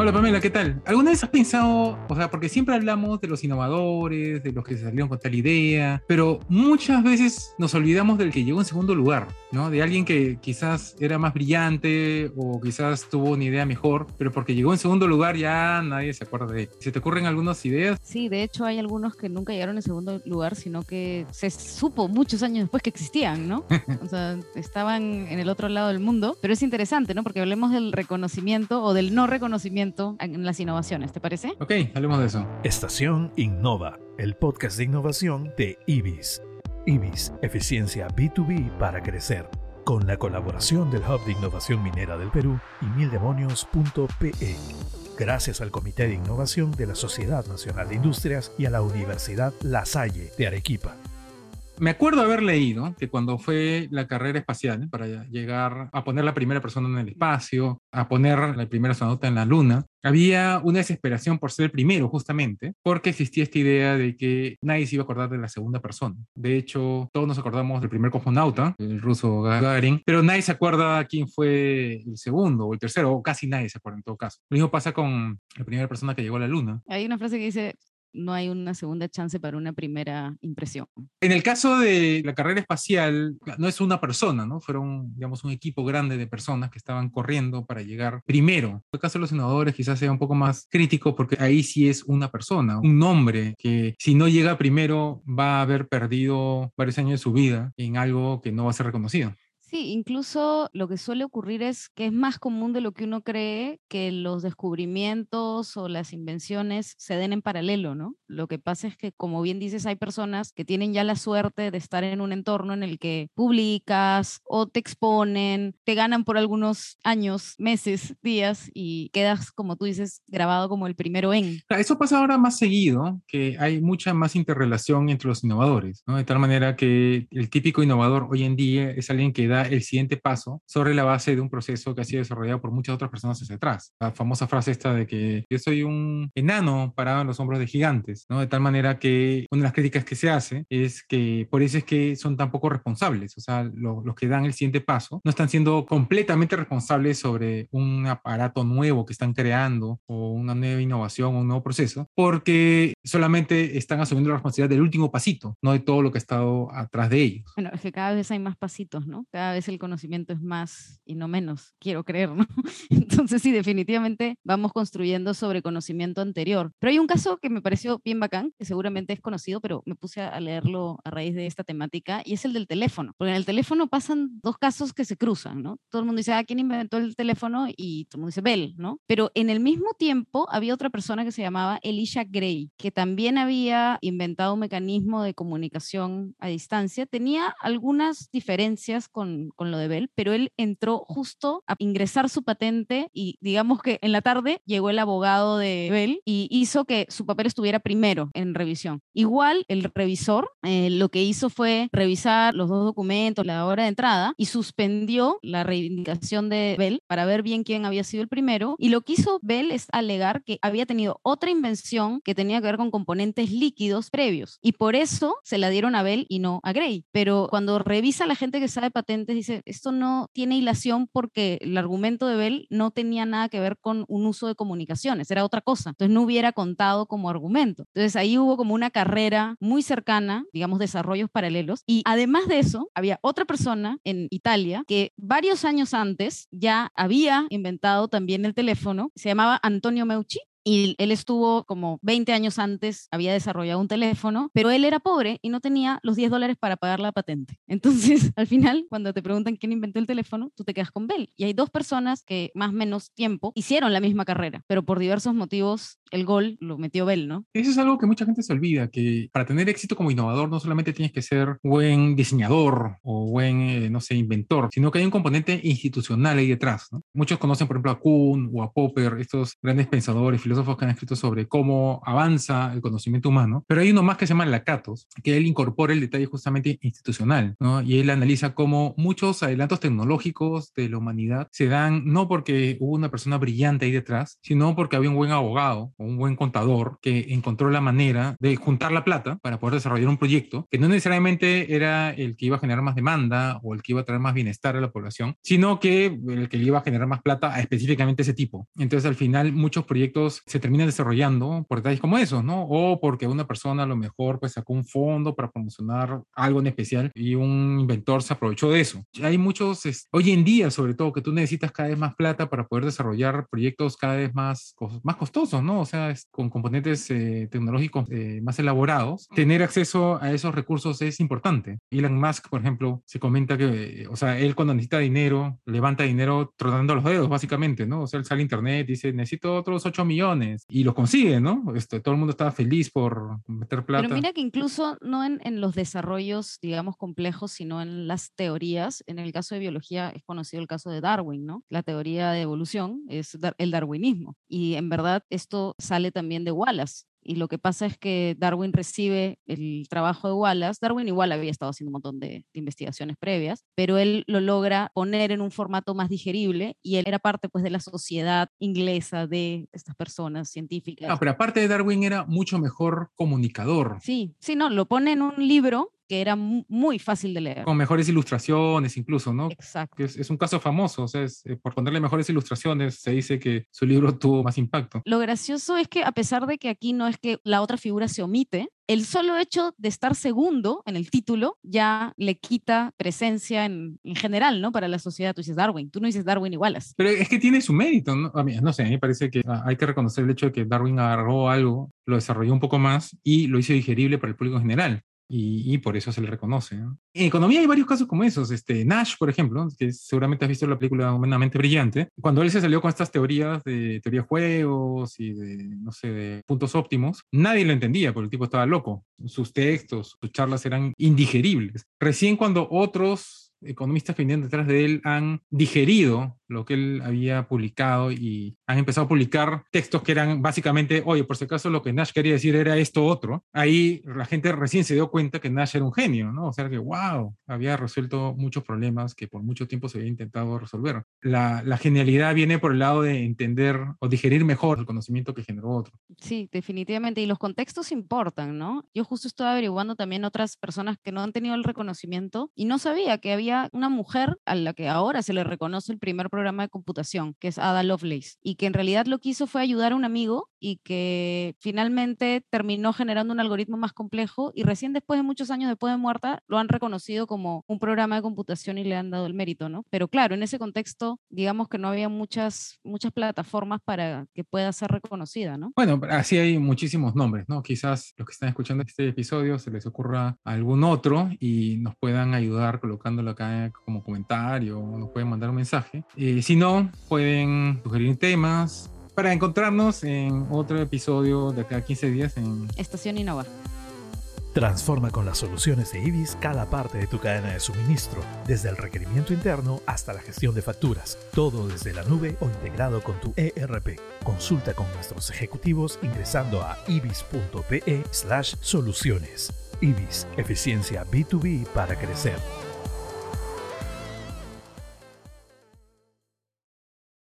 Hola Pamela, ¿qué tal? ¿Alguna vez has pensado, o sea, porque siempre hablamos de los innovadores, de los que salieron con tal idea, pero muchas veces nos olvidamos del que llegó en segundo lugar, ¿no? De alguien que quizás era más brillante o quizás tuvo una idea mejor, pero porque llegó en segundo lugar ya nadie se acuerda de él. ¿Se te ocurren algunas ideas? Sí, de hecho hay algunos que nunca llegaron en segundo lugar, sino que se supo muchos años después que existían, ¿no? o sea, estaban en el otro lado del mundo, pero es interesante, ¿no? Porque hablemos del reconocimiento o del no reconocimiento en las innovaciones, ¿te parece? Ok, hablemos de eso. Estación Innova, el podcast de innovación de IBIS. IBIS, eficiencia B2B para crecer. Con la colaboración del Hub de Innovación Minera del Perú y mildemonios.pe. Gracias al Comité de Innovación de la Sociedad Nacional de Industrias y a la Universidad La Salle de Arequipa me acuerdo haber leído que cuando fue la carrera espacial, para llegar a poner la primera persona en el espacio, a poner la primera astronauta en la Luna, había una desesperación por ser el primero, justamente, porque existía esta idea de que nadie se iba a acordar de la segunda persona. De hecho, todos nos acordamos del primer cosmonauta, el ruso Gagarin, pero nadie se acuerda quién fue el segundo o el tercero, o casi nadie se acuerda en todo caso. Lo mismo pasa con la primera persona que llegó a la Luna. Hay una frase que dice, no hay una segunda chance para una primera impresión. En el caso de la carrera espacial, no es una persona, ¿no? Fueron, digamos, un equipo grande de personas que estaban corriendo para llegar primero. En el caso de los senadores quizás sea un poco más crítico porque ahí sí es una persona, un nombre que si no llega primero va a haber perdido varios años de su vida en algo que no va a ser reconocido. Sí, incluso lo que suele ocurrir es que es más común de lo que uno cree que los descubrimientos o las invenciones se den en paralelo, ¿no? Lo que pasa es que, como bien dices, hay personas que tienen ya la suerte de estar en un entorno en el que publicas o te exponen, te ganan por algunos años, meses, días y quedas, como tú dices, grabado como el primero en. Eso pasa ahora más seguido, que hay mucha más interrelación entre los innovadores, ¿no? De tal manera que el típico innovador hoy en día es alguien que da el siguiente paso sobre la base de un proceso que ha sido desarrollado por muchas otras personas hacia atrás. La famosa frase esta de que yo soy un enano parado en los hombros de gigantes, ¿no? De tal manera que una de las críticas que se hace es que por eso es que son tan poco responsables, o sea, los que dan el siguiente paso no están siendo completamente responsables sobre un aparato nuevo que están creando o una nueva innovación o un nuevo proceso, porque solamente están asumiendo la responsabilidad del último pasito, no de todo lo que ha estado atrás de ellos. Bueno, es que cada vez hay más pasitos, ¿no? Cada vez el conocimiento es más y no menos, quiero creer, ¿no? Entonces sí, definitivamente vamos construyendo sobre conocimiento anterior. Pero hay un caso que me pareció bien bacán, que seguramente es conocido, pero me puse a leerlo a raíz de esta temática, y es el del teléfono. Porque en el teléfono pasan dos casos que se cruzan, ¿no? Todo el mundo dice, ah, ¿quién inventó el teléfono? Y todo el mundo dice, Bell, ¿no? Pero en el mismo tiempo había otra persona que se llamaba Elisha Gray, que también había inventado un mecanismo de comunicación a distancia. Tenía algunas diferencias con con, lo de Bell, pero él entró justo a ingresar su patente y digamos que en la tarde llegó el abogado de Bell y hizo que su papel estuviera primero en revisión. Igual el revisor eh, lo que hizo fue revisar los dos documentos, la hora de entrada y suspendió la reivindicación de Bell para ver bien quién había sido el primero y lo que hizo Bell es alegar que había tenido otra invención que tenía que ver con componentes líquidos previos y por eso se la dieron a Bell y no a Gray. Pero cuando revisa la gente que sabe patentes dice, esto no tiene hilación porque el argumento de Bell no tenía nada que ver con un uso de comunicaciones, era otra cosa. Entonces no hubiera contado como argumento. Entonces ahí hubo como una carrera muy cercana, digamos, desarrollos paralelos. Y además de eso, había otra persona en Italia que varios años antes ya había inventado también el teléfono, se llamaba Antonio Meucci y él estuvo como 20 años antes, había desarrollado un teléfono, pero él era pobre y no tenía los 10 dólares para pagar la patente. Entonces, al final, cuando te preguntan quién inventó el teléfono, tú te quedas con Bell. Y hay dos personas que más o menos tiempo hicieron la misma carrera, pero por diversos motivos el gol lo metió Bell, ¿no? Eso es algo que mucha gente se olvida, que para tener éxito como innovador no solamente tienes que ser buen diseñador o buen, eh, no sé, inventor, sino que hay un componente institucional ahí detrás, ¿no? Muchos conocen, por ejemplo, a Kuhn o a Popper, estos grandes pensadores, filósofos que han escrito sobre cómo avanza el conocimiento humano, pero hay uno más que se llama Lakatos, que él incorpora el detalle justamente institucional, ¿no? Y él analiza cómo muchos adelantos tecnológicos de la humanidad se dan no porque hubo una persona brillante ahí detrás, sino porque había un buen abogado o un buen contador que encontró la manera de juntar la plata para poder desarrollar un proyecto que no necesariamente era el que iba a generar más demanda o el que iba a traer más bienestar a la población, sino que el que le iba a generar más plata a específicamente ese tipo. Entonces, al final, muchos proyectos se terminan desarrollando por detalles como esos, ¿no? O porque una persona a lo mejor pues sacó un fondo para promocionar algo en especial y un inventor se aprovechó de eso. Hay muchos, hoy en día sobre todo, que tú necesitas cada vez más plata para poder desarrollar proyectos cada vez más, más costosos, ¿no? O sea, con componentes eh, tecnológicos eh, más elaborados. Tener acceso a esos recursos es importante. Elon Musk, por ejemplo, se comenta que, o sea, él cuando necesita dinero, levanta dinero tronando los dedos, básicamente, ¿no? O sea, él sale a internet dice, necesito otros 8 millones y los consigue, ¿no? Este, todo el mundo estaba feliz por meter plata. Pero mira que incluso no en, en los desarrollos, digamos, complejos, sino en las teorías, en el caso de biología es conocido el caso de Darwin, ¿no? La teoría de evolución es el darwinismo. Y en verdad esto sale también de Wallace. Y lo que pasa es que Darwin recibe el trabajo de Wallace. Darwin igual había estado haciendo un montón de, investigaciones previas, pero él lo logra poner en un formato más digerible y él era parte pues de la sociedad inglesa de estas personas científicas. Ah, pero aparte de Darwin era mucho mejor comunicador. Sí, sí, no, lo pone en un libro que era muy fácil de leer. Con mejores ilustraciones incluso, ¿no? Exacto. Es, es un caso famoso, o sea, eh, por ponerle mejores ilustraciones se dice que su libro tuvo más impacto. Lo gracioso es que a pesar de que aquí no es que la otra figura se omite, el solo hecho de estar segundo en el título ya le quita presencia en, en, general, ¿no? Para la sociedad. Tú dices Darwin, tú no dices Darwin igualas. Pero es que tiene su mérito, ¿no? A mí, no sé, a mí me parece que hay que reconocer el hecho de que Darwin agarró algo, lo desarrolló un poco más y lo hizo digerible para el público en general y, por eso se le reconoce. En economía hay varios casos como esos. Este, Nash, por ejemplo, que seguramente has visto la película Humanamente Brillante, cuando él se salió con estas teorías de teoría de juegos y de, no sé, de puntos óptimos, nadie lo entendía porque el tipo estaba loco. Sus textos, sus charlas eran indigeribles. Recién cuando otros economistas que venían detrás de él han digerido lo que él había publicado y han empezado a publicar textos que eran básicamente, oye, por si acaso lo que Nash quería decir era esto otro. Ahí la gente recién se dio cuenta que Nash era un genio, ¿no? O sea que, wow, había resuelto muchos problemas que por mucho tiempo se había intentado resolver. La, la genialidad viene por el lado de entender o digerir mejor el conocimiento que generó otro. Sí, definitivamente. Y los contextos importan, ¿no? Yo justo estaba averiguando también otras personas que no han tenido el reconocimiento y no sabía que había una mujer a la que ahora se le reconoce el primer programa de computación, que es Ada Lovelace, y que en realidad lo que hizo fue ayudar a un amigo y que finalmente terminó generando un algoritmo más complejo y recién después de muchos años después de muerta lo han reconocido como un programa de computación y le han dado el mérito, ¿no? Pero claro, en ese contexto, digamos que no había muchas, muchas plataformas para que pueda ser reconocida, ¿no? Bueno, así hay muchísimos nombres, ¿no? Quizás los que están escuchando este episodio se les ocurra algún otro y nos puedan ayudar colocándolo acá como comentario o nos pueden mandar un mensaje. Eh, si no, pueden sugerir temas para encontrarnos en otro episodio de cada 15 días en Estación Innova. Transforma con las soluciones de IBIS cada parte de tu cadena de suministro, desde el requerimiento interno hasta la gestión de facturas, todo desde la nube o integrado con tu ERP. Consulta con nuestros ejecutivos ingresando a ibis.pe/soluciones. IBIS, eficiencia B2B para crecer.